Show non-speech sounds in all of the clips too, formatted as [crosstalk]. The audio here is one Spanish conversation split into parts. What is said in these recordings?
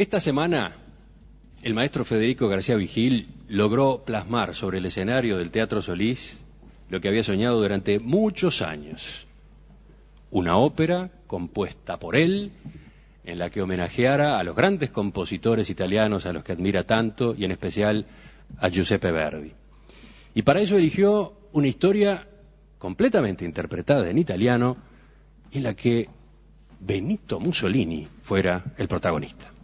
Esta semana, el maestro Federico García Vigil logró plasmar sobre el escenario del Teatro Solís lo que había soñado durante muchos años. Una ópera compuesta por él, en la que homenajeara a los grandes compositores italianos a los que admira tanto y en especial a Giuseppe Verdi. Y para eso eligió una historia completamente interpretada en italiano en la que Benito Mussolini fuera el protagonista.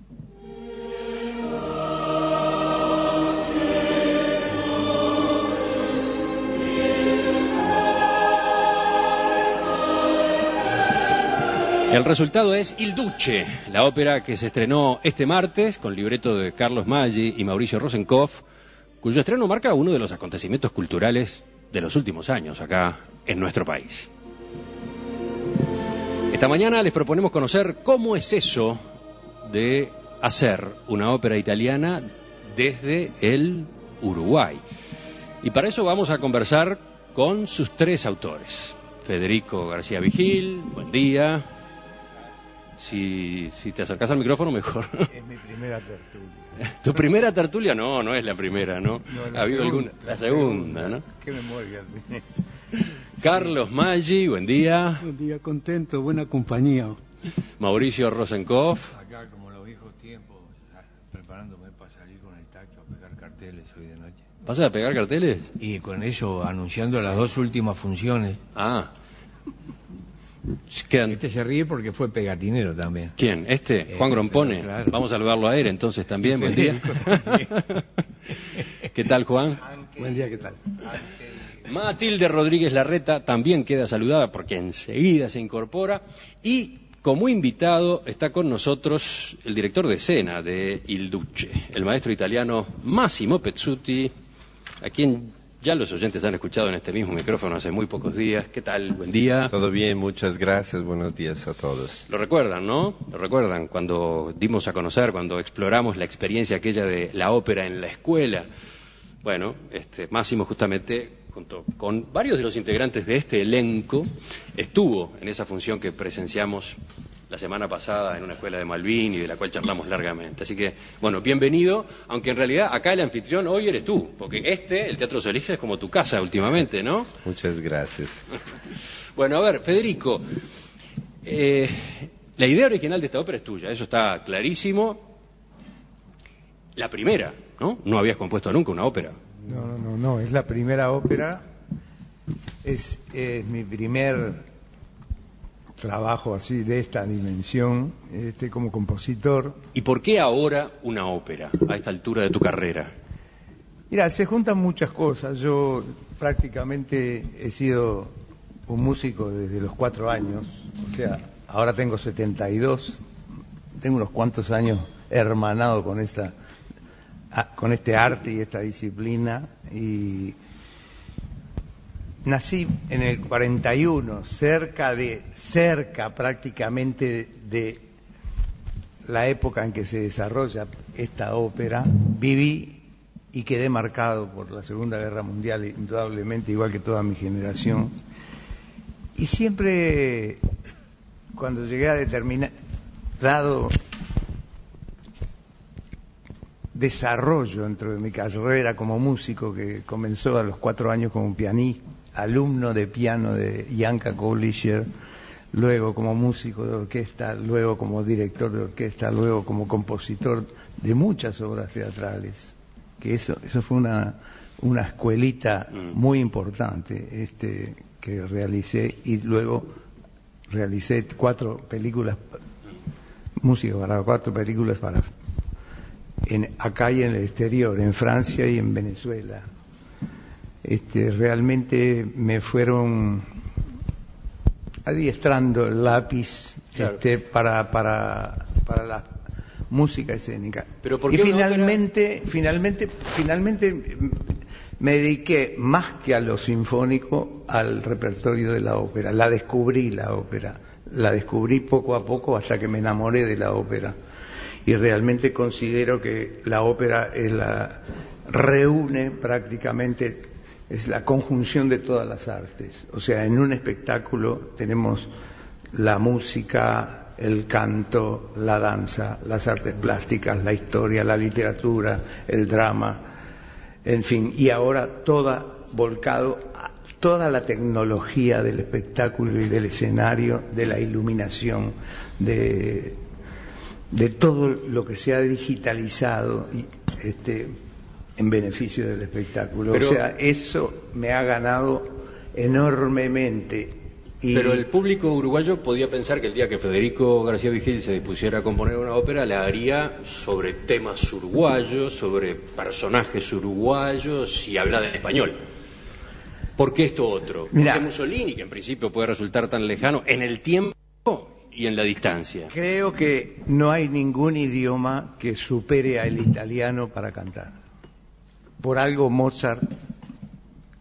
El resultado es Il Duce, la ópera que se estrenó este martes con libreto de Carlos Maggi y Mauricio Rosenkopf, cuyo estreno marca uno de los acontecimientos culturales de los últimos años acá en nuestro país. Esta mañana les proponemos conocer cómo es eso de hacer una ópera italiana desde el Uruguay. Y para eso vamos a conversar con sus tres autores. Federico García Vigil, buen día. Si, si te acercas al micrófono, mejor. Es mi primera tertulia. [laughs] ¿Tu primera tertulia? No, no es la primera, ¿no? No, la ha habido segunda, alguna. La segunda, ¿no? Qué memoria. [laughs] Carlos Maggi, buen día. Un día contento, buena compañía. Mauricio Rosenkopf. Acá, como los viejos tiempos, preparándome para salir con el tacho a pegar carteles hoy de noche. ¿Vas a pegar carteles? Y con eso anunciando las dos últimas funciones. Ah. Quedan... Este se ríe porque fue pegatinero también. ¿Quién? ¿Este? Eh, Juan Grompone. claro. Vamos a saludarlo a él entonces también. Buen día. [laughs] ¿Qué tal, Juan? Buen día, ¿qué tal? Matilde Rodríguez Larreta también queda saludada porque enseguida se incorpora. Y como invitado está con nosotros el director de escena de Il Duce, el maestro italiano Massimo Pezzuti, a quien ya los oyentes han escuchado en este mismo micrófono hace muy pocos días. ¿Qué tal? Buen día. Todo bien, muchas gracias, buenos días a todos. Lo recuerdan, ¿no? Lo recuerdan cuando dimos a conocer, cuando exploramos la experiencia aquella de la ópera en la escuela. Bueno, este, Máximo justamente, junto con varios de los integrantes de este elenco, estuvo en esa función que presenciamos la semana pasada en una escuela de Malvin y de la cual charlamos largamente. Así que, bueno, bienvenido, aunque en realidad acá el anfitrión hoy eres tú, porque este, el Teatro Solís, es como tu casa últimamente, ¿no? Muchas gracias. [laughs] Bueno, a ver, Federico, eh, la idea original de esta ópera es tuya, eso está clarísimo. La primera, ¿no? No habías compuesto nunca una ópera. No, no, no, no, es la primera ópera. Es, es mi primer trabajo así de esta dimensión, este como compositor. ¿Y por qué ahora una ópera a esta altura de tu carrera? Mira, se juntan muchas cosas. Yo prácticamente he sido un músico desde los cuatro años, o sea, ahora tengo 72, tengo unos cuantos años hermanado con esta, con este arte y esta disciplina y nací en el 41, cerca de, cerca prácticamente de la época en que se desarrolla esta ópera, viví y quedé marcado por la Segunda Guerra Mundial, indudablemente, igual que toda mi generación. Y siempre, cuando llegué a determinado desarrollo dentro de mi carrera como músico, que comenzó a los cuatro años como pianista, alumno de piano de Janka Kolischer, luego como músico de orquesta, luego como director de orquesta, luego como compositor de muchas obras teatrales. Que eso, eso fue una, una escuelita Mm. muy importante este, que realicé y luego realicé cuatro películas, música para cuatro películas para en, acá y en el exterior, en Francia y en Venezuela. Este, realmente me fueron adiestrando el lápiz Claro. este, para, para, para la música escénica. Pero ¿por y qué finalmente, finalmente, finalmente me dediqué más que a lo sinfónico al repertorio de la ópera. La descubrí la ópera, la descubrí poco a poco hasta que me enamoré de la ópera. Y realmente considero que la ópera es la reúne prácticamente es la conjunción de todas las artes. O sea, en un espectáculo tenemos la música, el canto, la danza, las artes plásticas, la historia, la literatura, el drama, en fin, y ahora toda volcado a toda la tecnología del espectáculo y del escenario, de la iluminación, de, de todo lo que se ha digitalizado este, en beneficio del espectáculo. Pero- o sea, eso me ha ganado enormemente. Y Pero el público uruguayo podía pensar que el día que Federico García Vigil se dispusiera a componer una ópera, la haría sobre temas uruguayos, sobre personajes uruguayos y hablar en español. ¿Por qué esto otro? Mirá. Porque Mussolini, que en principio puede resultar tan lejano en el tiempo y en la distancia. creo que no hay ningún idioma que supere al italiano para cantar. Por algo Mozart,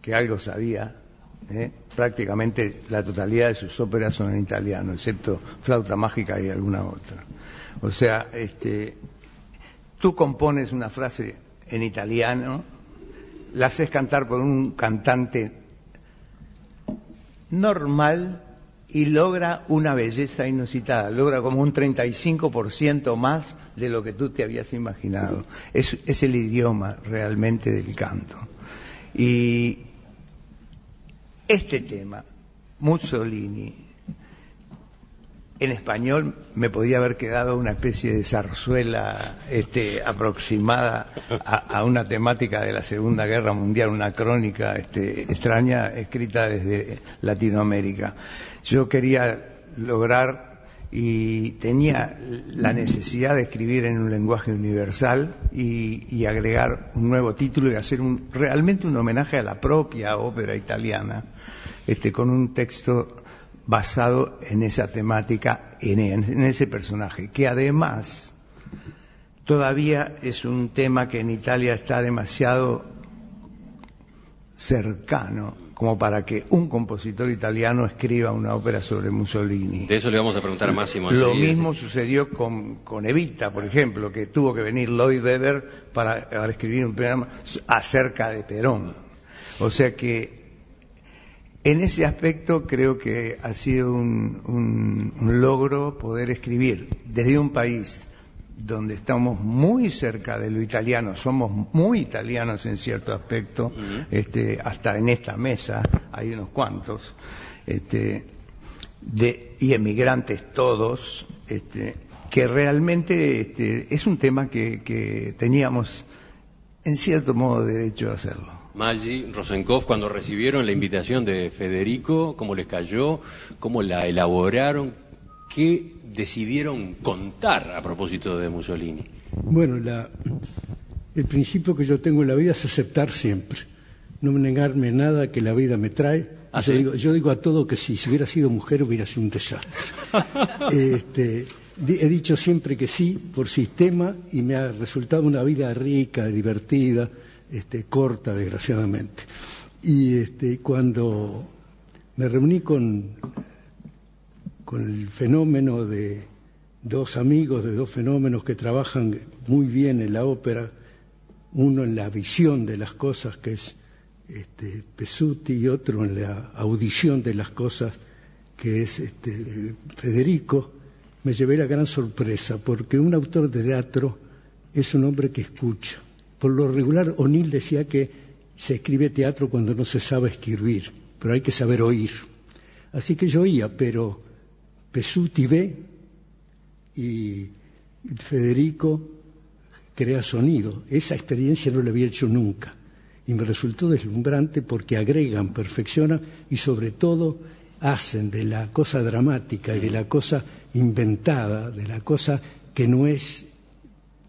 que algo sabía, ¿eh? prácticamente la totalidad de sus óperas son en italiano, excepto Flauta Mágica y alguna otra. O sea, este, tú compones una frase en italiano, la haces cantar por un cantante normal y logra una belleza inusitada, logra como un 35% más de lo que tú te habías imaginado. Es, el idioma realmente del canto. Y este tema, Mussolini, en español me podía haber quedado una especie de zarzuela este, aproximada a, a una temática de la Segunda Guerra Mundial, una crónica este, extraña escrita desde Latinoamérica. Yo quería lograr y tenía la necesidad de escribir en un lenguaje universal y, agregar un nuevo título y hacer un, realmente un homenaje a la propia ópera italiana, este, con un texto basado en esa temática, en ese personaje, que además todavía es un tema que en Italia está demasiado cercano como para que un compositor italiano escriba una ópera sobre Mussolini. De eso le vamos a preguntar a Máximo. Lo mismo sucedió con, con Evita, por ejemplo, que tuvo que venir Lloyd Webber para, para escribir un programa acerca de Perón. O sea que en ese aspecto creo que ha sido un, un- un logro poder escribir desde un país donde estamos muy cerca de lo italiano, somos muy italianos en cierto aspecto, este, hasta en esta mesa hay unos cuantos, este, de, y emigrantes todos, este, que realmente este, es un tema que, que teníamos en cierto modo derecho a hacerlo. Maggi, Rosenkopf, cuando recibieron la invitación de Federico, cómo les cayó, cómo la elaboraron, qué decidieron contar a propósito de Mussolini. Bueno, la- el principio que yo tengo en la vida es aceptar siempre, no negarme nada que la vida me trae. ¿Ah, yo, digo, yo digo a todo que si, si hubiera sido mujer hubiera sido un desastre. [laughs] Este, he dicho siempre que sí por sistema y me ha resultado una vida rica, divertida, este, corta, desgraciadamente. Y este, cuando me reuní con, con el fenómeno de dos amigos, de dos fenómenos que trabajan muy bien en la ópera, uno en la visión de las cosas, que es este, Pesuti, y otro en la audición de las cosas, que es este, Federico, me llevé la gran sorpresa, porque un autor de teatro es un hombre que escucha. Por lo regular, O'Neill decía que se escribe teatro cuando no se sabe escribir, pero hay que saber oír. Así que yo oía, pero Pesuti ve y Federico crea sonido. Esa experiencia no la había hecho nunca. Y me resultó deslumbrante porque agregan, perfeccionan y sobre todo hacen de la cosa dramática y de la cosa inventada, de la cosa que no es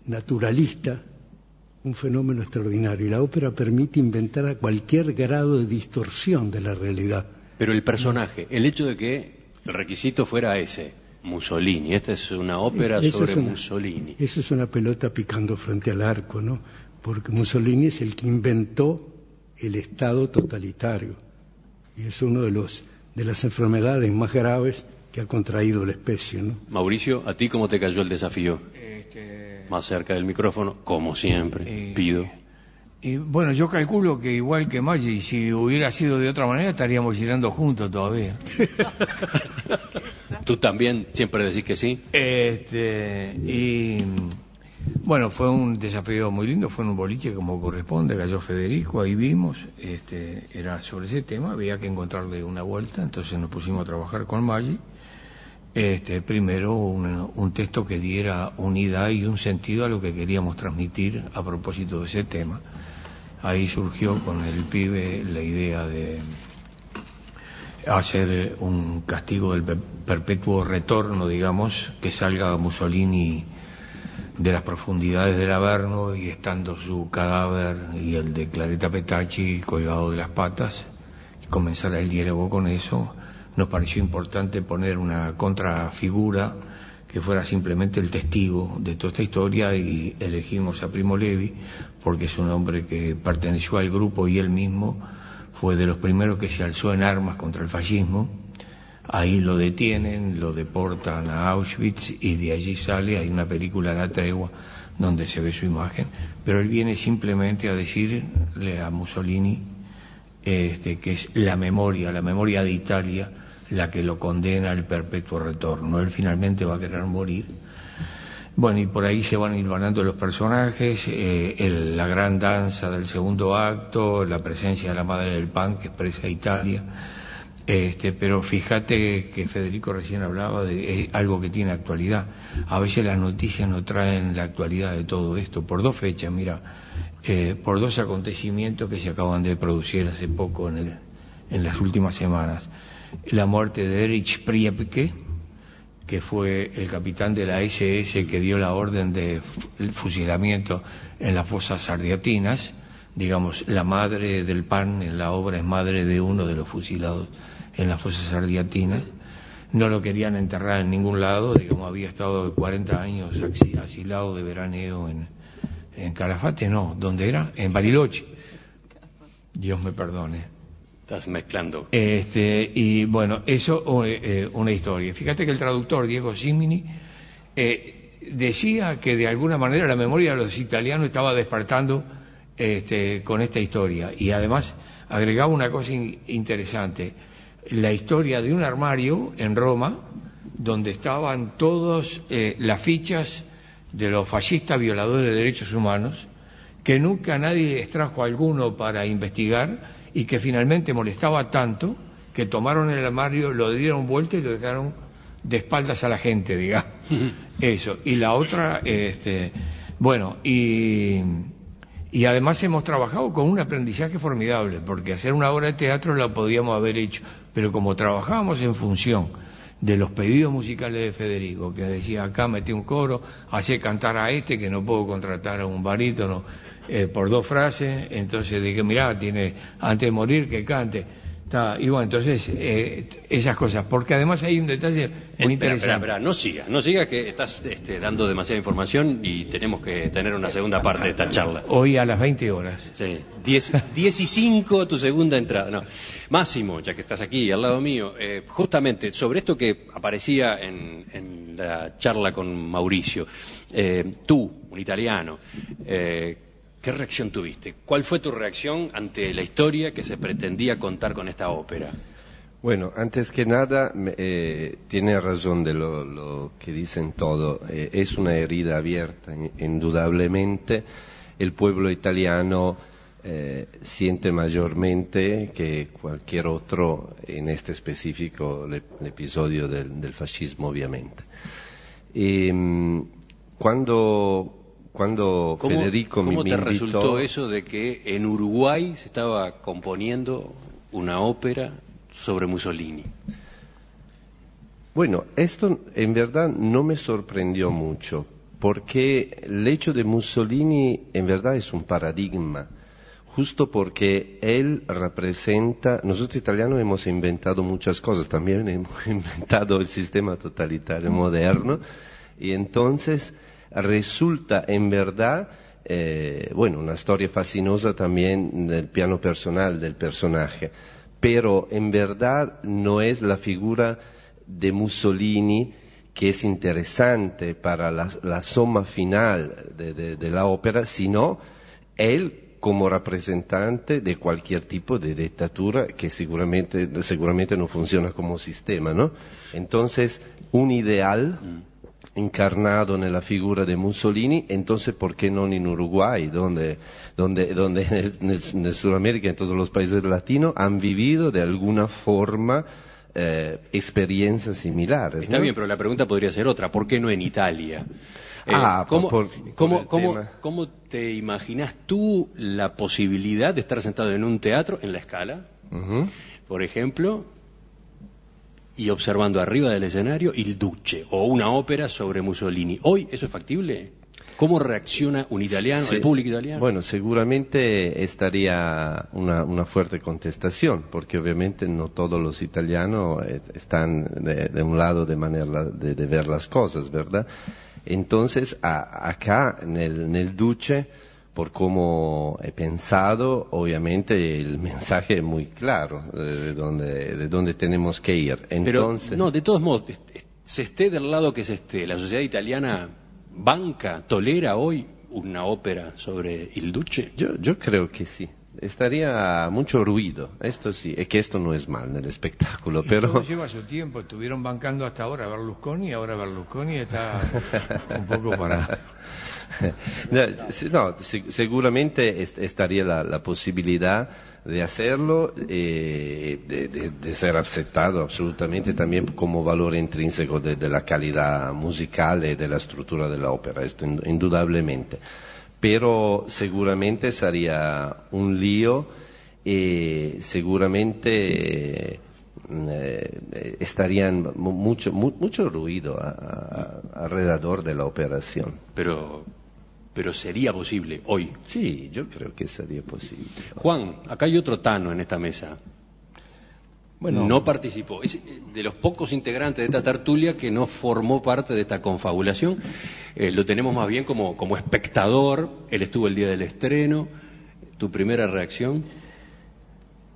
naturalista, un fenómeno extraordinario. Y la ópera permite inventar a cualquier grado de distorsión de la realidad. Pero el personaje, el hecho de que el requisito fuera ese, Mussolini, esta es una ópera Eso sobre es una- Mussolini. Eso es una pelota picando frente al arco, ¿no? Porque Mussolini es el que inventó el Estado totalitario y es uno de los de las enfermedades más graves que ha contraído la especie, ¿no? Mauricio, ¿a ti cómo te cayó el desafío? Este, Más cerca del micrófono, como siempre, eh, pido. Y bueno, yo calculo que igual que Maggi, si hubiera sido de otra manera, estaríamos girando juntos todavía. [laughs] Tú también siempre decís que sí. Este, y bueno, fue un desafío muy lindo, fue en un boliche como corresponde, cayó Federico, ahí vimos, este, era sobre ese tema, había que encontrarle una vuelta, entonces nos pusimos a trabajar con Maggi. Este, primero un, un texto que diera unidad y un sentido a lo que queríamos transmitir a propósito de ese tema. Ahí surgió con el pibe la idea de hacer un castigo del per- perpetuo retorno, digamos, que salga Mussolini de las profundidades del Averno y estando su cadáver y el de Clareta Petacci colgado de las patas, y comenzar el diálogo con eso, nos pareció importante poner una contrafigura que fuera simplemente el testigo de toda esta historia y elegimos a Primo Levi porque es un hombre que perteneció al grupo y él mismo fue de los primeros que se alzó en armas contra el fascismo. Ahí lo detienen, lo deportan a Auschwitz y de allí sale, hay una película La Tregua donde se ve su imagen, pero él viene simplemente a decirle a Mussolini este, que es la memoria, la memoria de Italia, la que lo condena al perpetuo retorno. Él finalmente va a querer morir. Bueno, y por ahí se van hilvanando los personajes, eh, el- la gran danza del segundo acto, la presencia de la madre del pan que expresa Italia. Este, pero fíjate que Federico recién hablaba de eh, algo que tiene actualidad. A veces las noticias no traen la actualidad de todo esto, por dos fechas, mira, eh, por dos acontecimientos que se acaban de producir hace poco en, el- en las últimas semanas. La muerte de Erich Priebke, que fue el capitán de la SS que dio la orden de fu- fusilamiento en las fosas ardiatinas. Digamos, la madre del pan en la obra es madre de uno de los fusilados en las fosas ardiatinas. No lo querían enterrar en ningún lado, digamos, había estado 40 años asilado de veraneo en, en Calafate, no, ¿dónde era? En Bariloche. Dios me perdone. Estás mezclando. Este, y bueno, eso eh, eh, una historia. Fíjate que el traductor Diego Simini eh, decía que de alguna manera la memoria de los italianos estaba despertando este, con esta historia. Y además agregaba una cosa in- interesante, la historia de un armario en Roma donde estaban todas las fichas de los fascistas violadores de derechos humanos, que nunca nadie extrajo alguno para investigar y que finalmente molestaba tanto que tomaron el armario, lo dieron vuelta y lo dejaron de espaldas a la gente, digamos. [laughs] Eso. Y la otra, este, bueno, y, y además hemos trabajado con un aprendizaje formidable, porque hacer una obra de teatro la podíamos haber hecho, pero como trabajábamos en función de los pedidos musicales de Federico, que decía acá metí un coro, hacé cantar a este que no puedo contratar a un barítono eh, por dos frases, entonces dije, mirá, tiene antes de morir que cante. Está, y bueno, entonces eh, esas cosas, porque además hay un detalle muy Eh, Espera, interesante. espera, espera, no sigas, no sigas que estás este, dando demasiada información y tenemos que tener una segunda parte de esta charla. Hoy a las 20 horas. Sí, 10, 10 y 5 tu segunda entrada. No. Máximo, ya que estás aquí al lado mío, eh, justamente sobre esto que aparecía en, en la charla con Mauricio, eh, tú, un italiano, ¿qué reacción tuviste? ¿Cuál fue tu reacción ante la historia que se pretendía contar con esta ópera? Bueno, antes que nada, eh, tiene razón de lo, que dicen todo. Eh, es una herida abierta, in- indudablemente. El pueblo italiano eh, siente mayormente que cualquier otro, en este específico, episodio del, fascismo, obviamente. Mm, cuando, cuando ¿Cómo, Federico cómo me te invitó- resultó eso de que en Uruguay se estaba componiendo una ópera sobre Mussolini? Bueno, esto en verdad no me sorprendió mucho, porque el hecho de Mussolini en verdad es un paradigma, justo porque él representa, nosotros italianos hemos inventado muchas cosas, también hemos [laughs] inventado el sistema totalitario moderno, y entonces resulta en verdad, eh, bueno, una historia fascinosa también del piano personal del personaje, pero en verdad no es la figura de Mussolini que es interesante para la, la suma final de, de- de la ópera, sino él como representante de cualquier tipo de dictadura que seguramente, seguramente no funciona como sistema, ¿no? Entonces, un ideal encarnado en la figura de Mussolini, entonces ¿por qué no en Uruguay, donde, donde, donde en, el, en Sudamérica, en todos los países latinos, han vivido de alguna forma eh, experiencias similares? Está ¿no? bien, pero la pregunta podría ser otra. ¿Por qué no en Italia? Eh, Ah, ¿cómo, por- por cómo- el cómo- tema. cómo te imaginas tú la posibilidad de estar sentado en un teatro, en la escala, por ejemplo, y observando arriba del escenario Il Duce o una ópera sobre Mussolini? ¿Hoy eso es factible? ¿Cómo reacciona un italiano, Sí. el público italiano? Bueno, seguramente estaría una, una fuerte contestación, porque obviamente no todos los italianos eh, están de, de un lado de manera de, de ver las cosas, ¿verdad? Entonces, a- acá en el, en el Duce, por cómo he pensado, obviamente el mensaje es muy claro eh, de dónde, de dónde tenemos que ir. Pero, Entonces, no, de todos modos, se esté del lado que se esté, la sociedad italiana banca, tolera hoy una ópera sobre Il Duce. Yo, yo creo que sí. Estaría mucho ruido, esto sí, es que esto no es mal en el espectáculo, Y pero todo lleva su tiempo. Estuvieron bancando hasta ahora a Berlusconi y ahora Berlusconi está [laughs] un poco para... [laughs] no, seguramente est- estaría la, posibilidad de hacerlo, eh, de, ser aceptado absolutamente también como valor intrínseco de, la calidad musical y de la estructura de la ópera, esto in- indudablemente. Pero seguramente sería un lío y seguramente eh, eh, estarían mu- mucho, mu- mucho ruido alrededor de la operación. Pero, pero sería posible hoy. Sí, yo creo que sería posible. Juan, acá hay otro Tano en esta mesa. Bueno, no participó. Es eh, de los pocos integrantes de esta tertulia que no formó parte de esta confabulación. Eh, lo tenemos más bien como, como espectador. Él estuvo el día del estreno. ¿Tu primera reacción?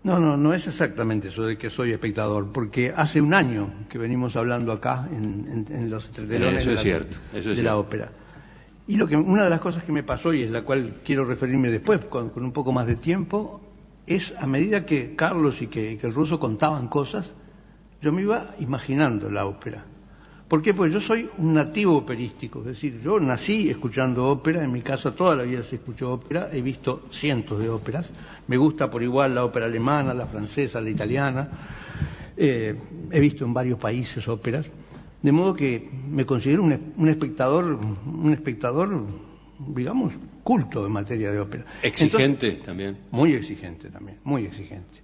No, no, no es exactamente eso de que soy espectador, porque hace un año que venimos hablando acá en, en- en los entretelones de, la, cierto, de la ópera. Y lo que, una de las cosas que me pasó y es la cual quiero referirme después con, un poco más de tiempo, es a medida que Carlos y que, que el ruso contaban cosas, yo me iba imaginando la ópera. ¿Por qué? Pues yo soy un nativo operístico, es decir, yo nací escuchando ópera, en mi casa toda la vida se escuchó ópera, he visto cientos de óperas, me gusta por igual la ópera alemana, la francesa, la italiana, eh, he visto en varios países óperas, de modo que me considero un, un espectador, un espectador, digamos, culto en materia de ópera. Exigente Entonces- también. muy exigente también, muy exigente.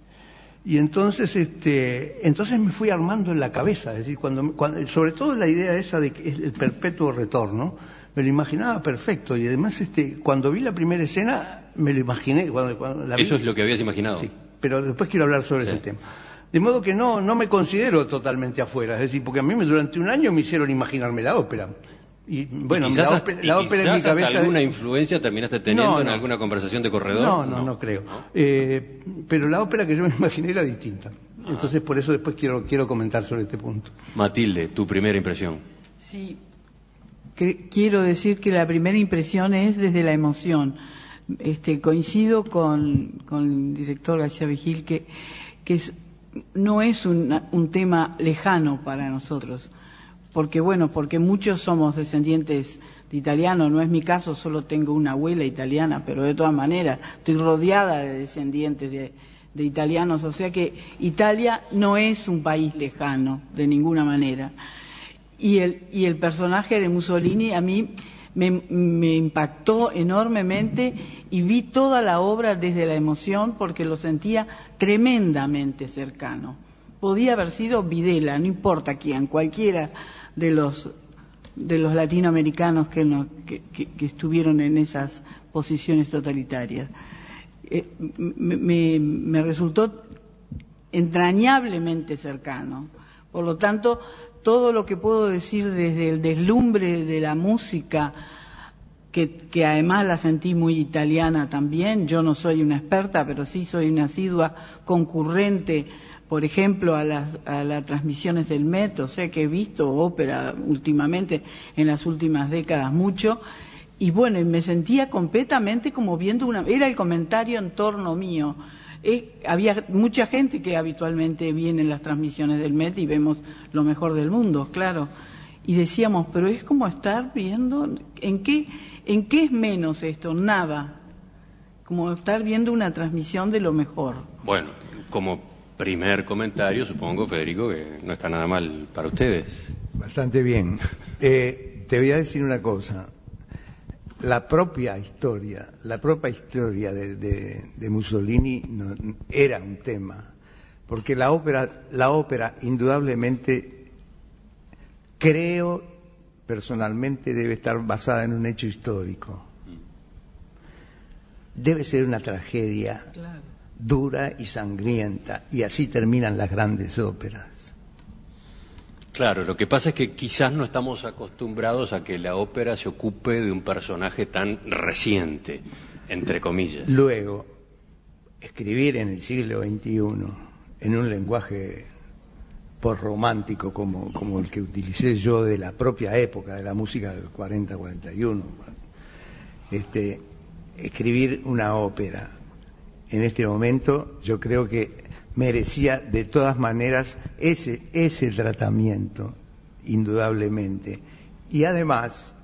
Y entonces, este, entonces me fui armando en la cabeza, es decir, cuando, cuando- sobre todo la idea esa de que es el perpetuo retorno, me lo imaginaba perfecto y además, este, cuando vi la primera escena, me lo imaginé. Cuando, cuando la vi- Eso es lo que habías imaginado. Sí, pero después quiero hablar sobre Sí. ese tema. De modo que no, no me considero totalmente afuera, es decir, porque a mí durante un año me hicieron imaginarme la ópera. Y bueno, Y quizás, la ópera, y la ópera en mi cabeza... alguna influencia terminaste teniendo No, en alguna conversación de corredor. No, no, no, creo. Eh, pero la ópera que yo me imaginé era distinta. Ah. Entonces, por eso después quiero, quiero comentar sobre este punto. Matilde, tu primera impresión. Sí, que- quiero decir que la primera impresión es desde la emoción. Este, coincido con, con el director García Vigil que, que es- no es un, un tema lejano para nosotros, porque bueno, porque muchos somos descendientes de italianos, no es mi caso, solo tengo una abuela italiana, pero de todas maneras estoy rodeada de descendientes de, de italianos, o sea que Italia no es un país lejano, de ninguna manera. Y el, y el personaje de Mussolini a mí me, me impactó enormemente y vi toda la obra desde la emoción porque lo sentía tremendamente cercano. Podía haber sido Videla, no importa quién, cualquiera de los de los latinoamericanos que, que- estuvieron en esas posiciones totalitarias. Eh, me resultó entrañablemente cercano. Por lo tanto, todo lo que puedo decir desde el deslumbre de la música, que, además la sentí muy italiana también, yo no soy una experta, pero sí soy una asidua concurrente, por ejemplo, a las, a las transmisiones del Met, o sea que he visto ópera últimamente, en las últimas décadas mucho, y bueno, me sentía completamente como viendo una, era el comentario en torno mío. Eh, había mucha gente que habitualmente viene en las transmisiones del MET y vemos lo mejor del mundo, claro. Y decíamos, pero es como estar viendo, ¿en qué, en qué es menos esto? Nada. Como estar viendo una transmisión de lo mejor. Bueno, como primer comentario, supongo, Federico, que no está nada mal para ustedes. Bastante bien. Eh, te voy a decir una cosa la propia historia, la propia historia de, Mussolini era un tema, porque la ópera, la ópera indudablemente creo personalmente debe estar basada en un hecho histórico. Debe ser una tragedia dura y sangrienta, y así terminan las grandes óperas. Claro, lo que pasa es que quizás no estamos acostumbrados a que la ópera se ocupe de un personaje tan reciente, entre comillas. Luego, escribir en el siglo XXI, en un lenguaje romántico como, como el que utilicé yo de la propia época, de la música del 40-41, este, escribir una ópera en este momento, yo creo que merecía de todas maneras ese, ese tratamiento, indudablemente. Y además,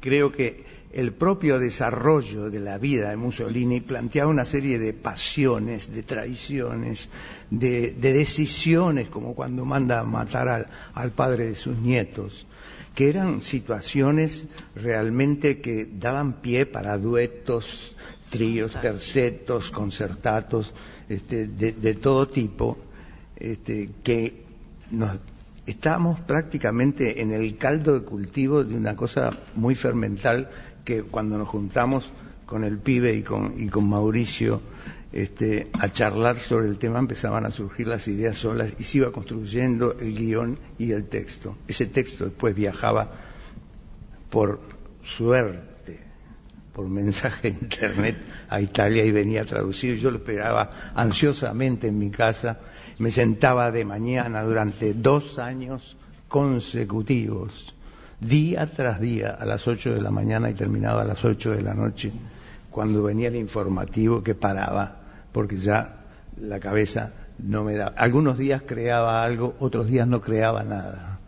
creo que el propio desarrollo de la vida de Mussolini planteaba una serie de pasiones, de traiciones, de, decisiones, como cuando manda a matar al, al, padre de sus nietos, que eran situaciones realmente que daban pie para duetos, tríos, tercetos, concertatos, este, de, todo tipo, este, que nos estamos prácticamente en el caldo de cultivo de una cosa muy fermental que cuando nos juntamos con el pibe y con, y con Mauricio este, a charlar sobre el tema empezaban a surgir las ideas solas y se iba construyendo el guion y el texto. Ese texto después viajaba por suerte por mensaje de internet a Italia y venía traducido. Yo lo esperaba ansiosamente en mi casa. Me sentaba de mañana durante dos años consecutivos, día tras día, a las ocho de la mañana y terminaba a las ocho de la noche, cuando venía el informativo que paraba, porque ya la cabeza no me daba. Algunos días creaba algo, otros días no creaba nada.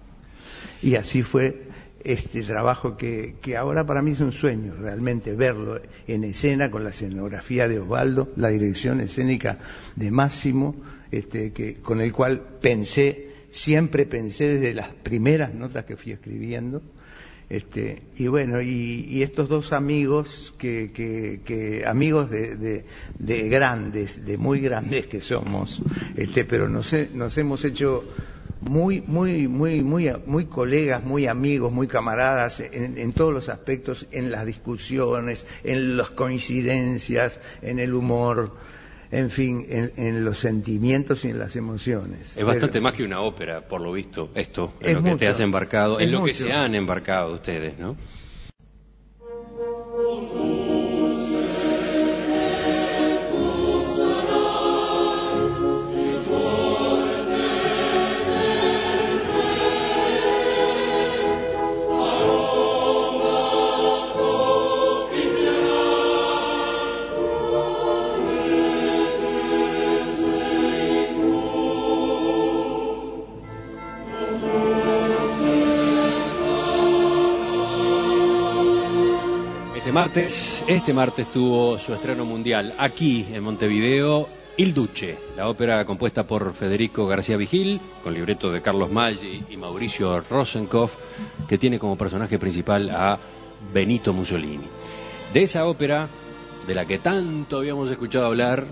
Y así fue este trabajo que, ahora para mí es un sueño realmente verlo en escena con la escenografía de Osvaldo, la dirección escénica de Máximo, este, que, con el cual pensé, siempre pensé desde las primeras notas que fui escribiendo. Este, y bueno, y, estos dos amigos, que, amigos de, grandes, de muy grandes que somos, este, pero nos hemos hecho muy, muy, muy, muy, muy colegas, muy amigos, muy camaradas en, todos los aspectos, en las discusiones, en las coincidencias, en el humor, en fin, en, los sentimientos y en las emociones. Es bastante más que una ópera, por lo visto, esto, en lo que te has embarcado, en lo que se han embarcado ustedes, ¿no? Este martes tuvo su estreno mundial aquí en Montevideo, Il Duce, la ópera compuesta por Federico García Vigil, con libreto de Carlos Maggi y Mauricio Rosenkopf, que tiene como personaje principal a Benito Mussolini. De esa ópera, de la que tanto habíamos escuchado hablar,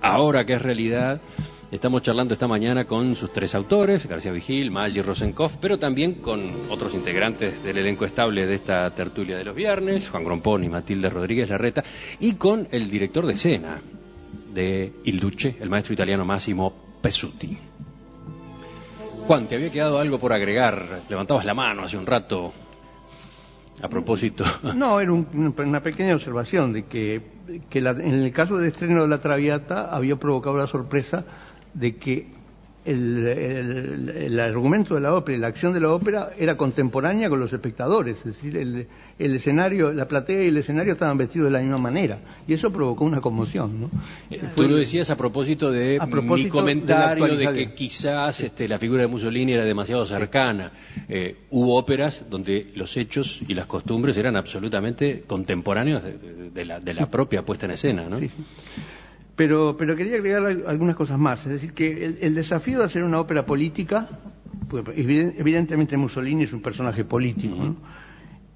ahora que es realidad, Estamos charlando esta mañana con sus tres autores, García Vigil, Maggi Rosenkopf, pero también con otros integrantes del elenco estable de esta tertulia de los viernes, Juan Grompón y Matilde Rodríguez Larreta, y con el director de escena de Il Duce, el maestro italiano Massimo Pesuti. Juan, ¿te había quedado algo por agregar? Levantabas la mano hace un rato a propósito. [laughs] No, era una pequeña observación de que, en el caso del estreno de La Traviata había provocado la sorpresa de que el, el- el argumento de la ópera y la acción de la ópera era contemporánea con los espectadores, es decir, el, el escenario, la platea y el escenario estaban vestidos de la misma manera, y eso provocó una conmoción, ¿no? Eh, Tú lo decías a propósito de A propósito mi comentario de, que quizás este, la figura de Mussolini era demasiado cercana. Eh, hubo óperas donde los hechos y las costumbres eran absolutamente contemporáneos de, de la, de la propia puesta en escena, ¿no? Sí, sí. Pero, pero quería agregar al- algunas cosas más. Es decir, que el, el desafío de hacer una ópera política, pues, eviden- evidentemente Mussolini es un personaje político, ¿no?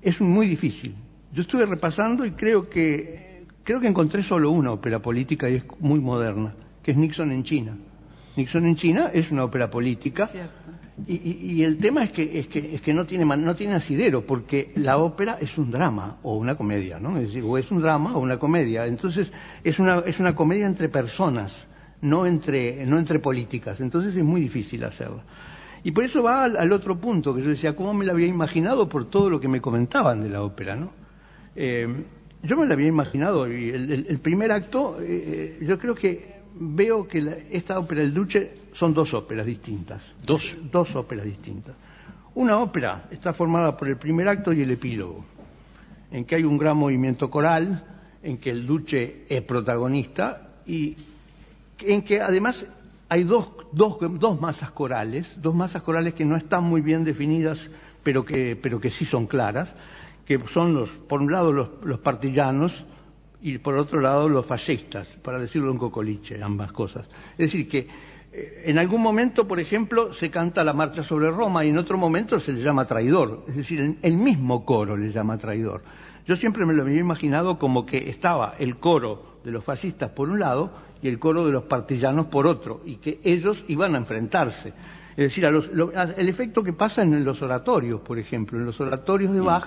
es muy difícil. Yo estuve repasando y creo que, creo que encontré solo una ópera política y es muy moderna, que es Nixon en China. Nixon en China es una ópera política. Y, y- y el tema es que, es que, es que no, tiene, no tiene asidero, porque la ópera es un drama o una comedia, ¿no? Es decir, o es un drama o una comedia. Entonces, es una, es una comedia entre personas, no entre, no entre políticas. Entonces, es muy difícil hacerla. Y por eso va al, al otro punto, que yo decía, ¿cómo me la había imaginado por todo lo que me comentaban de la ópera, ¿no? Eh, yo me la había imaginado, y el, el- el primer acto, eh, yo creo que veo que la- esta ópera El Duce son dos óperas distintas. Dos. Dos óperas distintas. Una ópera está formada por el primer acto y el epílogo, en que hay un gran movimiento coral, en que el Duce es protagonista y en que además hay dos, dos, dos masas corales, dos masas corales que no están muy bien definidas, pero que, pero que sí son claras, que son los, por un lado los, los partillanos y por otro lado los fascistas, para decirlo en cocoliche, ambas cosas. Es decir, que eh, en algún momento, por ejemplo, se canta la marcha sobre Roma y en otro momento se le llama traidor, es decir, el, el mismo coro le llama traidor. Yo siempre me lo había imaginado como que estaba el coro de los fascistas por un lado y el coro de los partillanos por otro, y que ellos iban a enfrentarse. Es decir, a los- lo- a- el efecto que pasa en los oratorios, por ejemplo, en los oratorios de Bach,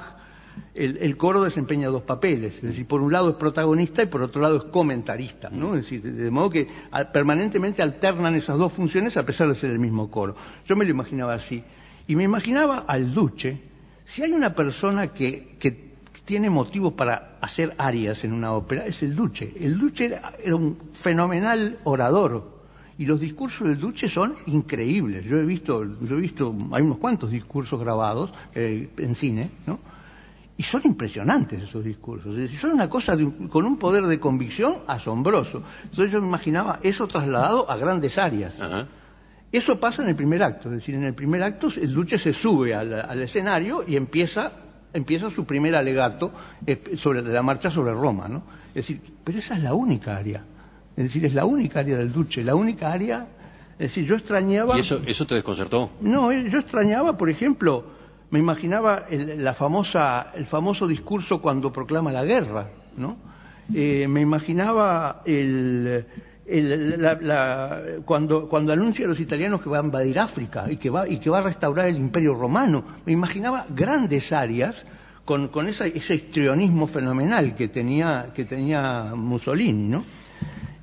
el, coro desempeña dos papeles, es decir, por un lado es protagonista y por otro lado es comentarista, ¿no? Es decir, de, modo que permanentemente alternan esas dos funciones a pesar de ser el mismo coro. Yo me lo imaginaba así. Y me imaginaba al Duce, si hay una persona que, que tiene motivo para hacer arias en una ópera, es el Duce. El Duce era, era un fenomenal orador. Y los discursos del Duce son increíbles. Yo he visto, yo he visto, hay unos cuantos discursos grabados eh, en cine, ¿no? Y son impresionantes esos discursos. Es decir, son una cosa de con un poder de convicción asombroso. Entonces yo me imaginaba eso trasladado a grandes áreas. Ajá. Eso pasa en el primer acto, es decir, en el primer acto el Duce se sube al, al escenario y empieza, empieza su primer alegato eh, sobre de la marcha sobre Roma, ¿no? Es decir, pero esa es la única área, es decir, es la única área del Duce, la única área, es decir, yo extrañaba, ¿Y eso, eso te desconcertó? no, eh, yo extrañaba, por ejemplo, me imaginaba el, la famosa, el famoso discurso cuando proclama la guerra, ¿no? Eh, me imaginaba el, el- la- la- cuando, anuncia a los italianos que va a invadir África y que va, y que va a restaurar el imperio romano. Me imaginaba grandes áreas con, ese histrionismo fenomenal que tenía, que tenía Mussolini, ¿no?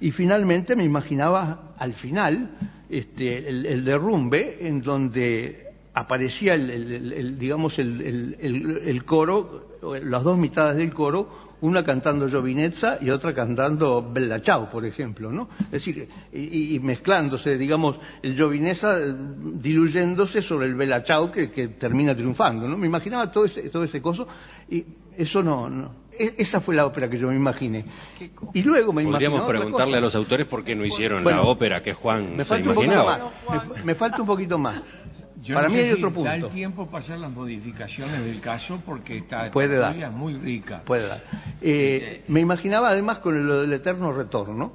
Y finalmente me imaginaba al final este, el derrumbe en donde aparecía el, el- el- el, digamos el, el- el- el coro, las dos mitades del coro, una cantando Giovinezza y otra cantando Bella Ciao, por ejemplo, ¿no? Es decir, y, y mezclándose, digamos, el Giovinezza eh, diluyéndose sobre el Bella Ciao que, que termina triunfando, ¿no? Me imaginaba todo ese, todo ese coso y eso no, no. E- Esa fue la ópera que yo me imaginé. Y luego me Podríamos preguntarle a los autores por qué no hicieron Bueno, la ópera que Juan Me se falta un poquito imaginaba. más. Me, me falta un poquito más. Yo Para no mí sé hay si otro da el punto. tiempo para hacer las modificaciones del caso porque esta Puede dar. historia es muy rica. Puede dar. Eh, me imaginaba además con lo del eterno retorno,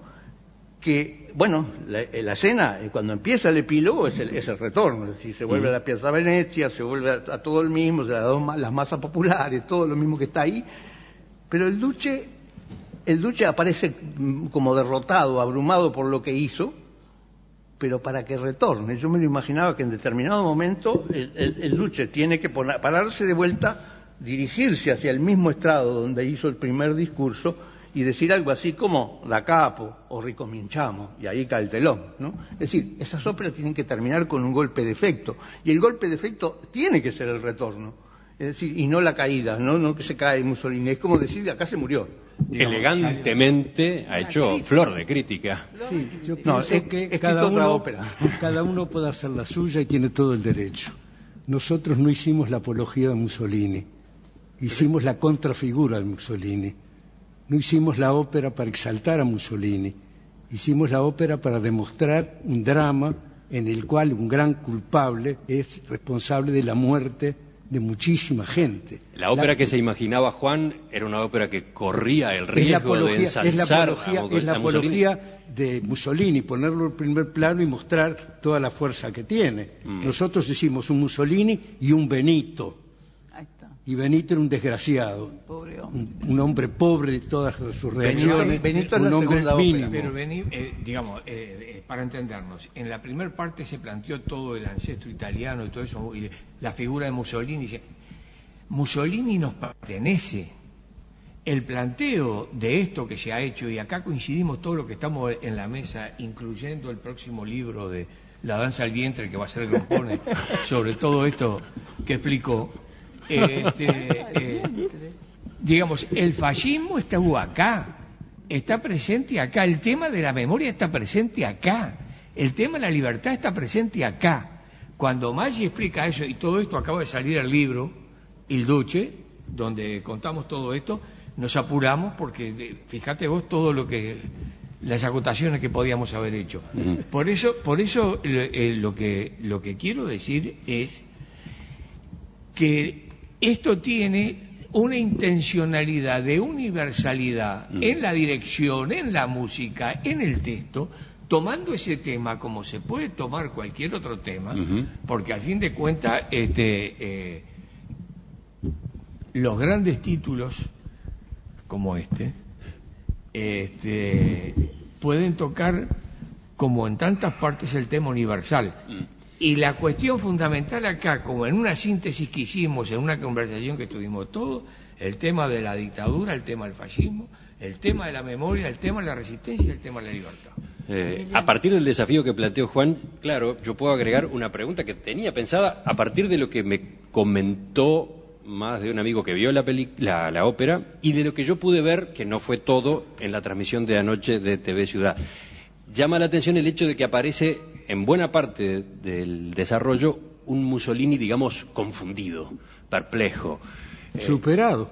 que, bueno, la, eh, la escena, eh, cuando empieza el epílogo, es el, es el retorno. Es decir, se vuelve a la Piazza Venecia, se vuelve a, a todo el mismo, a las, dos las masas populares, todo lo mismo que está ahí. Pero el Duce, el Duce aparece mm, como derrotado, abrumado por lo que hizo, pero para que retorne. Yo me lo imaginaba que en determinado momento el, el, Duce tiene que poner- pararse de vuelta, dirigirse hacia el mismo estrado donde hizo el primer discurso y decir algo así como da capo o ricominciamo, y ahí cae el telón. ¿no? Es decir, esas óperas tienen que terminar con un golpe de efecto, y el golpe de efecto tiene que ser el retorno. Es decir, y no la caída, no, no que se cae Mussolini, es como decir, acá se murió. Elegantemente ha hecho flor de crítica. Sí, yo No, pienso es- que es cada uno, ópera. [laughs] cada uno puede hacer la suya y tiene todo el derecho. Nosotros no hicimos la apología de Mussolini, hicimos la contrafigura de Mussolini. No hicimos la ópera para exaltar a Mussolini, hicimos la ópera para demostrar un drama en el cual un gran culpable es responsable de la muerte de muchísima gente. La ópera que se imaginaba Juan era una ópera que corría el riesgo apología, de es la ensalzar apología, a es la a Mussolini. apología de Mussolini, ponerlo en primer plano y mostrar toda la fuerza que tiene. Mm. Nosotros hicimos un Mussolini y un Benito, y Benito era un desgraciado, pobre hombre. un, un hombre pobre de todas sus reacciones, Benito es un la hombre mínimo. Pero vení, eh, digamos, eh, eh, para entendernos, en la primera parte se planteó todo el ancestro italiano y todo eso, y la figura de Mussolini. Dice, Mussolini nos pertenece. El planteo de esto que se ha hecho, y acá coincidimos todos los que estamos en la mesa, incluyendo el próximo libro de La danza al vientre que va a ser Grompone, sobre todo esto que explicó. Este, eh, digamos, el fascismo estuvo acá, está presente acá, el tema de la memoria está presente acá, el tema de la libertad está presente acá. Cuando Maggi explica eso, y todo esto acaba de salir el libro, Il Duce, donde contamos todo esto, nos apuramos porque de- fíjate vos todo lo que las acotaciones que podíamos haber hecho. Por eso, por eso eh, lo que lo que quiero decir es que esto tiene una intencionalidad de universalidad Mm. en la dirección, en la música, en el texto, tomando ese tema como se puede tomar cualquier otro tema, porque al fin de cuentas este, eh, los grandes títulos como este, este pueden tocar como en tantas partes el tema universal. Y la cuestión fundamental acá, como en una síntesis que hicimos, en una conversación que tuvimos todos, el tema de la dictadura, el tema del fascismo, el tema de la memoria, el tema de la resistencia el tema de la libertad. Eh, a partir del desafío que planteó Juan, claro, yo puedo agregar una pregunta que tenía pensada a partir de lo que me comentó más de un amigo que vio la, la ópera y de lo que yo pude ver, que no fue todo, en la transmisión de anoche de TV Ciudad. Llama la atención el hecho de que aparece en buena parte del desarrollo un Mussolini, digamos, confundido, perplejo. Eh, Superado.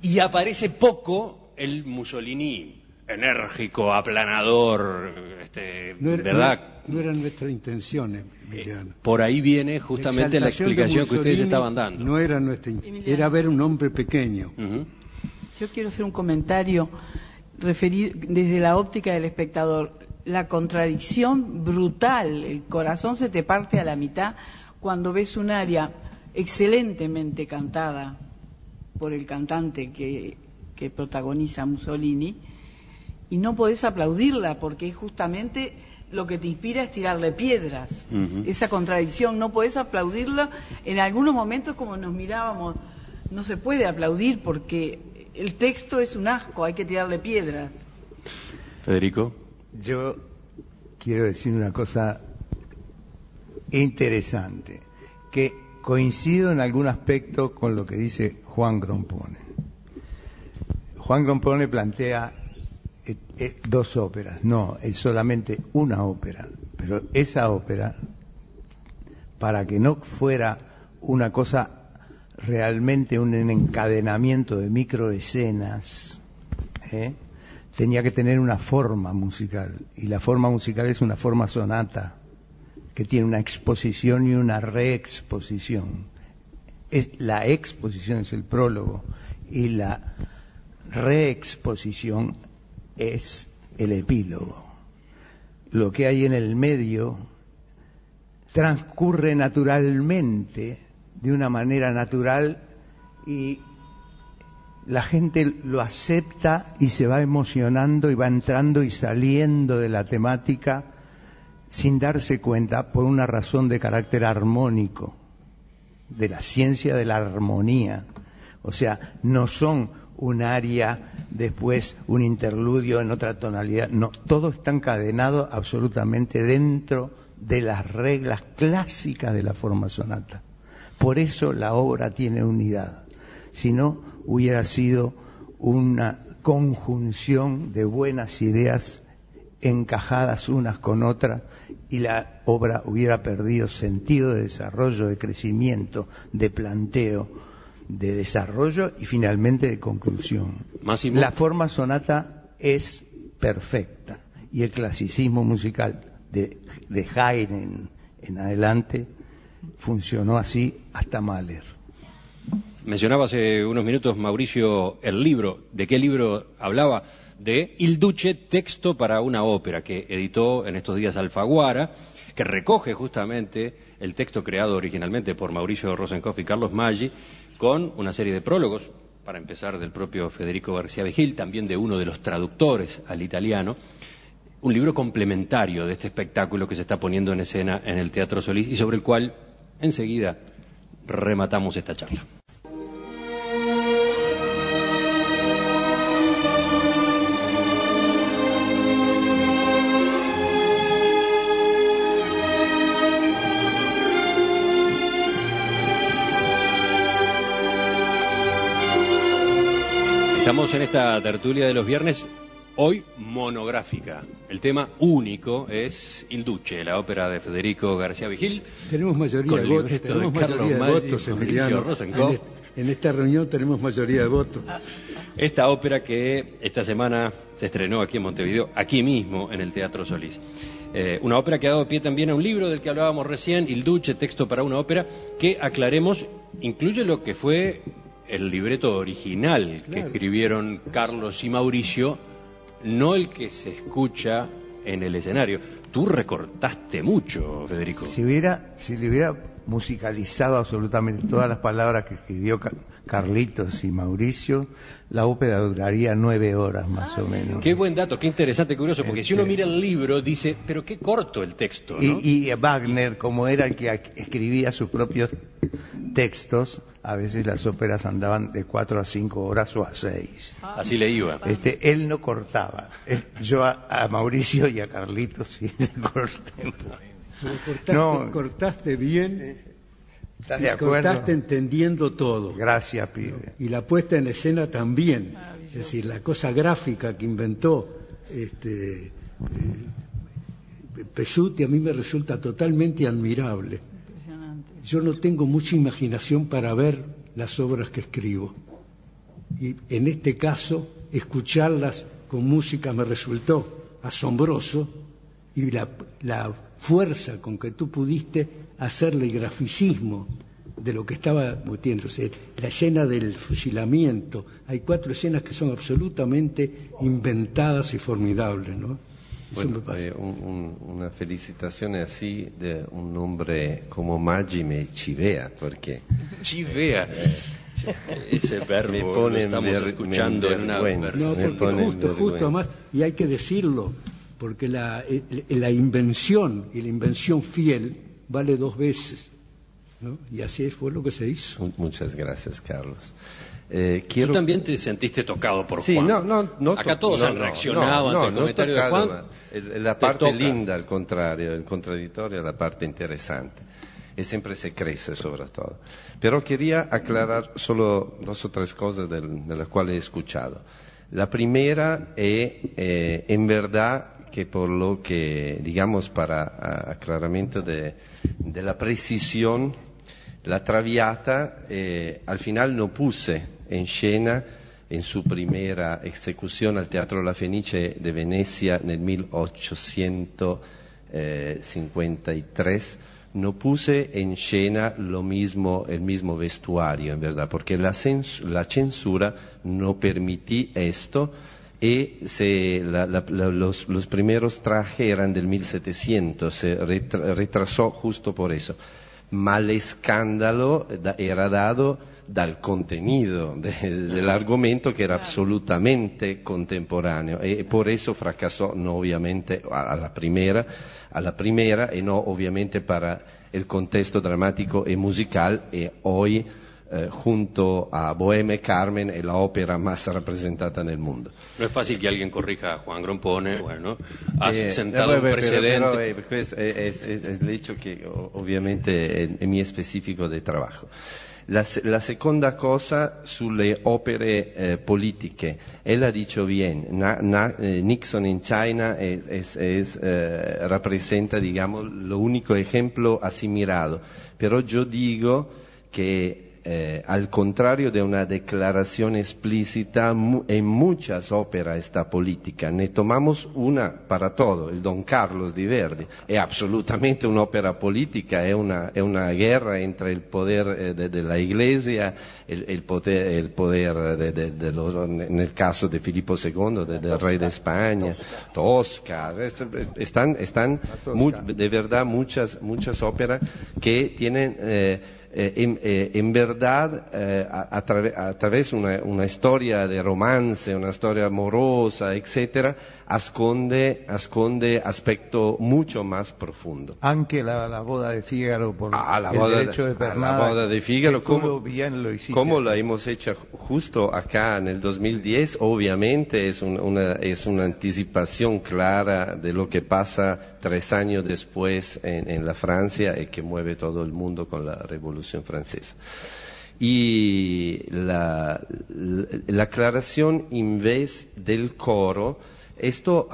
y aparece poco el Mussolini enérgico, aplanador, este, No era, ¿verdad? no- no eran nuestras intenciones, Emiliano. Por ahí viene justamente la explicación que ustedes estaban dando. No era nuestra, in- Emiliano. era ver un hombre pequeño. Yo quiero hacer un comentario referido desde la óptica del espectador. La contradicción brutal, el corazón se te parte a la mitad cuando ves un área excelentemente cantada por el cantante que, que protagoniza Mussolini y no podés aplaudirla porque es justamente lo que te inspira es tirarle piedras. Esa contradicción, no podés aplaudirla. En algunos momentos como nos mirábamos, no se puede aplaudir porque el texto es un asco, hay que tirarle piedras. Federico. Yo quiero decir una cosa interesante, que coincido en algún aspecto con lo que dice Juan Grompone. Juan Grompone plantea eh, eh, dos óperas, no, es solamente una ópera, pero esa ópera, para que no fuera una cosa realmente un encadenamiento de microescenas, ¿eh? Tenía que tener una forma musical, y la forma musical es una forma sonata, que tiene una exposición y una reexposición. Es, la exposición es el prólogo y la reexposición es el epílogo. Lo que hay en el medio transcurre naturalmente, de una manera natural, y la gente lo acepta y se va emocionando y va entrando y saliendo de la temática sin darse cuenta por una razón de carácter armónico, de la ciencia de la armonía. O sea, no son un área, después un interludio en otra tonalidad, no, todo está encadenado absolutamente dentro de las reglas clásicas de la forma sonata. Por eso la obra tiene unidad. Si no, hubiera sido una conjunción de buenas ideas encajadas unas con otras y la obra hubiera perdido sentido de desarrollo, de crecimiento, de planteo, de desarrollo y finalmente de conclusión. Máximo. La forma sonata es perfecta y el clasicismo musical de, de Haydn en adelante funcionó así hasta Mahler. Mencionaba hace unos minutos, Mauricio, el libro. ¿De qué libro hablaba? De Il Duce, texto para una ópera, que editó en estos días Alfaguara, que recoge justamente el texto creado originalmente por Mauricio Rosenkopf y Carlos Maggi, con una serie de prólogos, para empezar del propio Federico García Vigil, también de uno de los traductores al italiano, un libro complementario de este espectáculo que se está poniendo en escena en el Teatro Solís y sobre el cual enseguida rematamos esta charla. Estamos en esta tertulia de los viernes, hoy monográfica. El tema único es Il Duce, la ópera de Federico García Vigil. Tenemos mayoría Con de votos, de tenemos mayoría de votos, Emiliano. En, en esta reunión tenemos mayoría de votos. Esta ópera que esta semana se estrenó aquí en Montevideo, aquí mismo en el Teatro Solís. Eh, una ópera que ha dado pie también a un libro del que hablábamos recién, Il Duce, texto para una ópera, que aclaremos, incluye lo que fue el libreto original que Claro. escribieron Carlos y Mauricio, no el que se escucha en el escenario. Tú recortaste mucho, Federico. Si hubiera, si le hubiera musicalizado absolutamente todas las palabras que escribió Ca- Carlitos y Mauricio, la ópera duraría nueve horas más o menos. Qué buen dato, qué interesante, curioso, porque si uno mira el libro dice, pero qué corto el texto, ¿no? Y, y Wagner, como era el que escribía sus propios textos, a veces las óperas andaban de cuatro a cinco horas o a seis. Así le iba. Este, él no cortaba. Yo a, a Mauricio y a Carlitos sí le corté. Cortaste, No. cortaste bien, ¿Estás y de acuerdo? cortaste entendiendo todo. Gracias, pibe. Y la puesta en escena también. Es decir, la cosa gráfica que inventó este, eh, Pesuti a mí me resulta totalmente admirable. Impresionante. Yo no tengo mucha imaginación para ver las obras que escribo. Y en este caso, escucharlas con música me resultó asombroso y la, la fuerza con que tú pudiste hacerle el graficismo de lo que estaba metiéndose, la escena del fusilamiento, hay cuatro escenas que son absolutamente inventadas y formidables, ¿no? Eso me Bueno, pasa. eh, un- un- una felicitación así de un nombre como Maggi me chivea, porque Chivea. [laughs] Ese verbo Me lo ponen estamos ver- escuchando me en una. No, me porque justo, justo más, y hay que decirlo, porque la, eh, la invención y la invención fiel vale dos veces. ¿no? Y así fue lo que se hizo. Mu- Muchas gracias, Carlos. Eh, Tú quiero... también te sentiste tocado por Sí, Juan. no, no, no Acá to- todos no, han reaccionado no, ante el no, comentario tocado, de Juan. es la Te parte linda, al contrario, el contraddittorio è la parte interessante e sempre se crece soprattutto. Però quería aclarar solo dos o tres cosas del- de las cuales he escuchado. La primera es, eh, en verdad, que por lo que, digamos, para aclaramiento de, de la precisión, la Traviata eh, al final no puse en scena en su primera esecuzione al Teatro La Fenice de Venecia nel 1853, no puse en scena lo mismo, el mismo vestuario, en verdad, porque la, la censura no permití esto y se- la- la- la- los, los primeros trajes eran del 1700, se retra- retrasó justo por eso. Ma l'escandalo da- era dado dal contenido de- del argomento que era absolutamente contemporaneo e por eso fracasó no ovviamente a- alla primera, alla primera e no ovviamente para el contexto dramático e musical e hoy eh, junto a Boheme Carmen è l'opera más rappresentata nel mondo. No es fácil que alguien corrija a Juan Grompone, bueno, has Eh, sentado eh, un precedente. Questo è, è- è- è il hecho che o- ovviamente è, è mio specifico di lavoro. La, la seconda cosa sulle opere eh, politiche, ella dice bien, na- na- eh, Nixon in China es, es- es, eh, rappresenta, digamos, lo único ejemplo asimilado, pero yo digo que eh, al contrario de una declaración explícita, mu- en muchas óperas está política. Ne tomamos una para todo, el Don Carlos di Verdi. È absolutamente un'opera politica, è una, è una guerra entre il poder eh, de, de la Iglesia e il, il poter, el poder de, de- de los- nel caso de Filippo II, de- del rey de España, Tosca. Es- Están, están de verdad muchas, muchas óperas que tienen... eh, eh, en verdad, eh, a, través una, una storia de romance, una storia amorosa, etcétera, asconde, asconde aspecto mucho más profundo. Anche la, la boda de Fígaro por Ah, la el boda de- derecho de ah, pernada. la boda de Fígaro, que tú ¿cómo- lo bien lo hiciste. Como la hemos hecho justo acá en el 2010, obviamente es, un- una, es una anticipación clara de lo que pasa tres años después en, en la Francia y que mueve todo el mundo con la Revolución Francesa. Y la, la- la aclaración en vez del coro, esto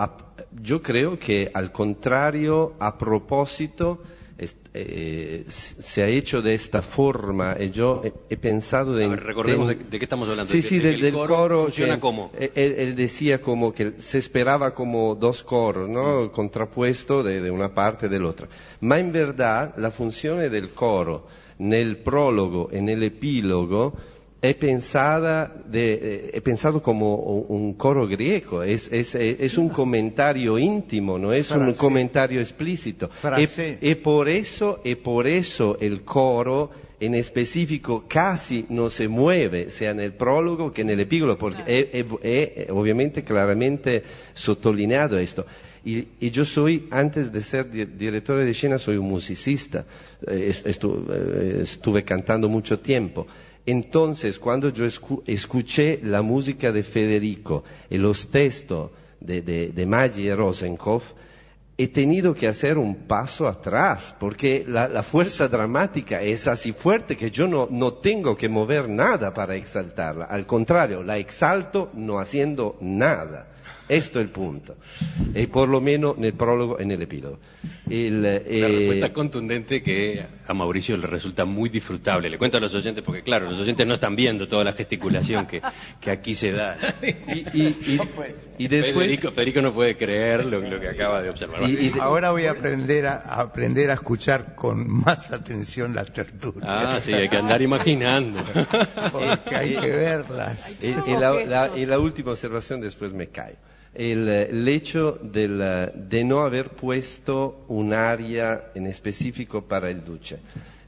yo creo que al contrario, a propósito, eh, se ha hecho de esta forma y yo he, he pensado de... A ver, recordemos de, de- qué estamos hablando. Sí, sí, de del, el del coro. funciona que- como. Él, él decía como que se esperaba como dos coros, ¿no? Contrapuesto de, de una parte y de la otra. Ma in verdad la funzione del coro nel prologo e nell'epilogo è pensada de- eh, è pensato como un coro griego, es, es- es un comentario íntimo, no es un Frase. comentario explícito. E por eso, e por eso el coro en específico casi no se mueve, sea nel prologo che nell'epílogo, porque è, è- è ovviamente claramente sottolineado esto. Y, y yo soy, antes de ser di- director de escena, soy un musicista, Eh, estu- eh, estuve cantando mucho tiempo. Entonces, cuando yo escu- escuché la música de Federico y los textos de, de, Maggi Rosenkopf, he tenido que hacer un paso atrás, porque la, fuerza dramática es así fuerte que yo no, no tengo que mover nada para exaltarla. Al contrario, la exalto no haciendo nada. Esto es el punto. Y por lo menos nel prólogo y nel epílogo. El, Una eh, respuesta contundente que a Mauricio le resulta muy disfrutable. Le cuento a los oyentes, porque claro, los oyentes no están viendo toda la gesticulación que, que aquí se da. y, y- y- y después... Federico, Federico no puede creer lo, lo que acaba de observar. Y- y- Ahora voy a aprender a, a aprender a escuchar con más atención las tertulias. Ah, sí, hay que andar imaginando. Porque hay que verlas. Y, y la, la- y la última observación, después me callo. El, eh, el hecho del, de no haber puesto un área en específico para el duce.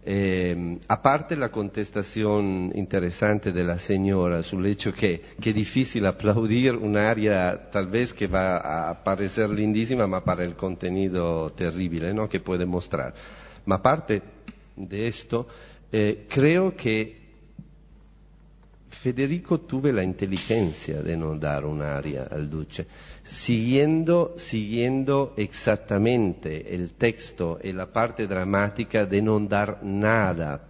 Eh, aparte la contestación interesante de la señora sul hecho que, que difícil aplaudir un área tal vez que va a parecer lindísima, ma para el contenido terrible ¿no? que puede mostrar. Aparte de esto, eh, creo que Federico tuve la inteligencia de no dar un área al duce, siguiendo, siguiendo exactamente el texto y la parte dramática de no dar nada,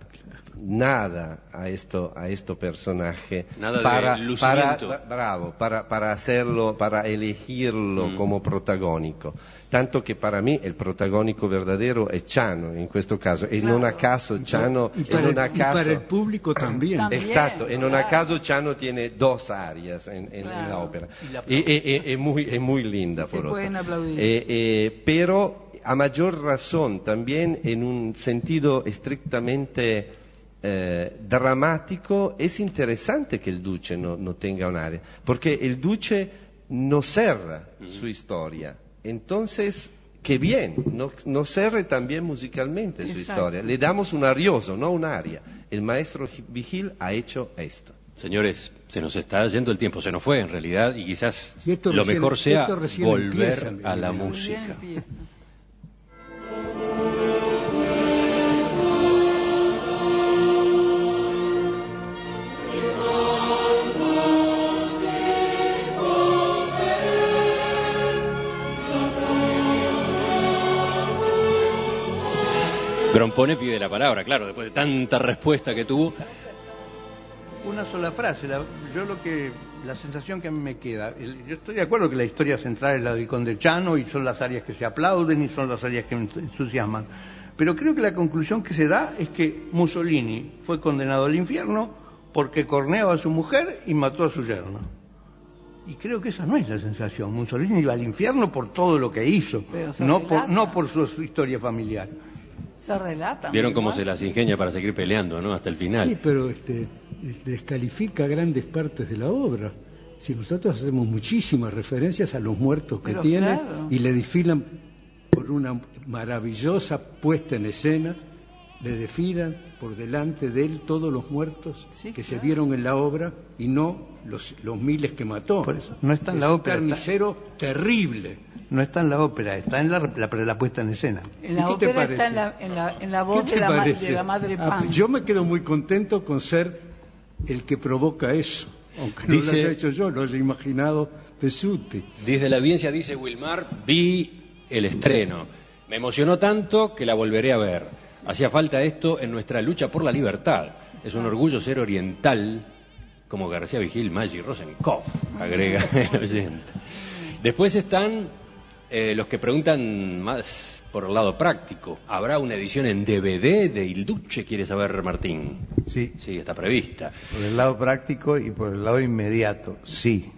nada a esto, a este personaje Nada de para, lucimiento. para- bravo, para, para hacerlo, para elegirlo Mm. como protagónico. Tanto que para mí el protagónico verdadero es Chano, en questo caso, e non a caso Chano, Y e para, non a el, y para caso... el público también. También. Exacto, en un claro. caso Chano tiene dos áreas en, en- en la Claro. ópera. Y la Y, y- y- es muy, es muy linda, por otro. Eh, eh, pero a mayor razón también en un sentido estrictamente eh, dramático es interesante que el duce no, no tenga un área, porque el duce no cerra su historia. Entonces, qué bien, no, no cerre también musicalmente su historia. Le damos un arioso, no un aria. El maestro Vigil ha hecho esto. Señores, se nos está yendo el tiempo, se nos fue en realidad, y quizás Y lo recién- mejor sea volver empieza, a la música. empieza. Grompone pide la palabra, claro, después de tanta respuesta que tuvo. Una sola frase. la- yo lo que, la sensación que a mí me queda, el- yo estoy de acuerdo que la historia central es la del Conde Chano y son las áreas que se aplauden y son las áreas que me entusiasman. Pero creo que la conclusión que se da es que Mussolini fue condenado al infierno porque corneaba a su mujer y mató a su yerno. Y creo que esa no es la sensación. Mussolini iba al infierno por todo lo que hizo, no por, relata. no por su, su historia familiar. Se relata. Vieron cómo se las ingenia para seguir peleando, ¿no? Hasta el final. Sí, pero este, descalifica grandes partes de la obra. Si nosotros hacemos muchísimas referencias a los muertos que Pero tiene claro. y le desfilan por una maravillosa puesta en escena, le desfilan por delante de él todos los muertos Sí, que se vieron en la obra y no los, los miles que mató. Por eso, no está en Es la un ópera, está- carnicero terrible. No está en la ópera, está en la, la- la puesta en escena. En la ¿Y qué te ópera está en la, en la, en la ¿Qué voz de ma- de la madre Ah, Pan. yo me quedo muy contento con ser el que provoca eso, aunque no Dice- lo haya hecho yo, lo haya imaginado Pesuti. Desde la audiencia dice Wilmar, vi el estreno. Me emocionó tanto que la volveré a ver. Hacía falta esto en nuestra lucha por la libertad. Es un orgullo ser oriental, como García Vigil, Maggi, Rosenkopf, agrega el oyente. Después están eh, los que preguntan más por el lado práctico. ¿Habrá una edición en DVD de Il Duce, quiere saber Martín? Sí, Sí, está prevista. por el lado práctico y por el lado inmediato, sí.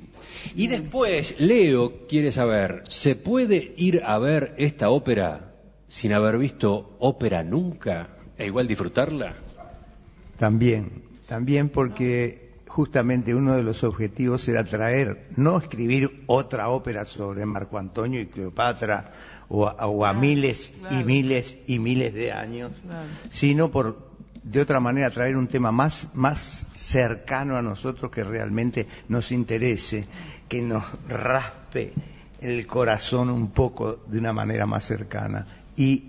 Y después, Leo quiere saber, ¿se puede ir a ver esta ópera sin haber visto ópera nunca e igual disfrutarla? También, también porque justamente uno de los objetivos era traer, no escribir otra ópera sobre Marco Antonio y Cleopatra o a, o a miles y miles y miles de años, Claro. sino por de otra manera traer un tema más, más cercano a nosotros que realmente nos interese, que nos raspe el corazón un poco de una manera más cercana. Y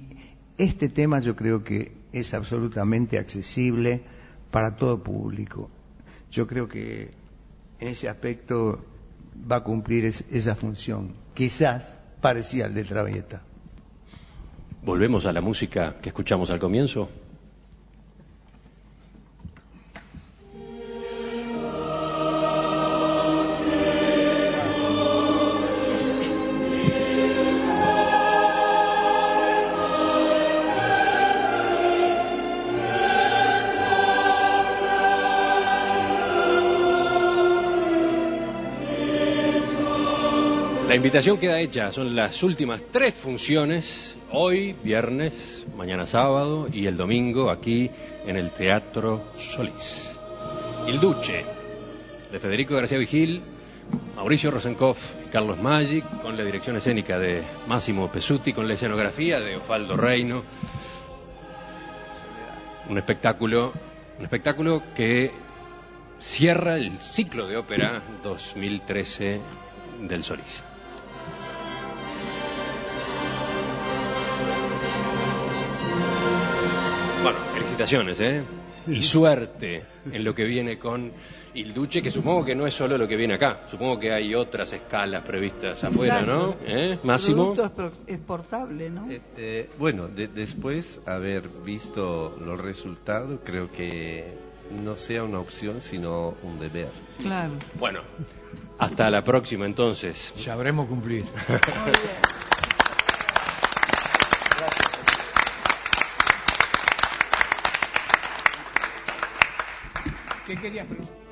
este tema yo creo que es absolutamente accesible para todo público. Yo creo que en ese aspecto va a cumplir es- esa función, quizás parecida al de Traviata. Volvemos a la música que escuchamos al comienzo. La invitación queda hecha, son las últimas tres funciones, hoy, viernes, mañana sábado y el domingo aquí en el Teatro Solís. Il Duce, de Federico García Vigil, Mauricio Rosenkopf y Carlos Maggi, con la dirección escénica de Máximo Pesuti, con la escenografía de Osvaldo Reino. Un espectáculo, un espectáculo que cierra el ciclo de ópera 2013 del Solís. Bueno, felicitaciones, ¿eh? Y suerte en lo que viene con Il Duce, que supongo que no es solo lo que viene acá. Supongo que hay otras escalas previstas afuera, ¿no? ¿Eh? Máximo. Producto expor- exportable, ¿no? Eh, eh, bueno, de- después haber visto los resultados, creo que no sea una opción, sino un deber. Claro. Bueno, hasta la próxima entonces. Sabremos cumplir. Muy bien. ¿Qué querías preguntar?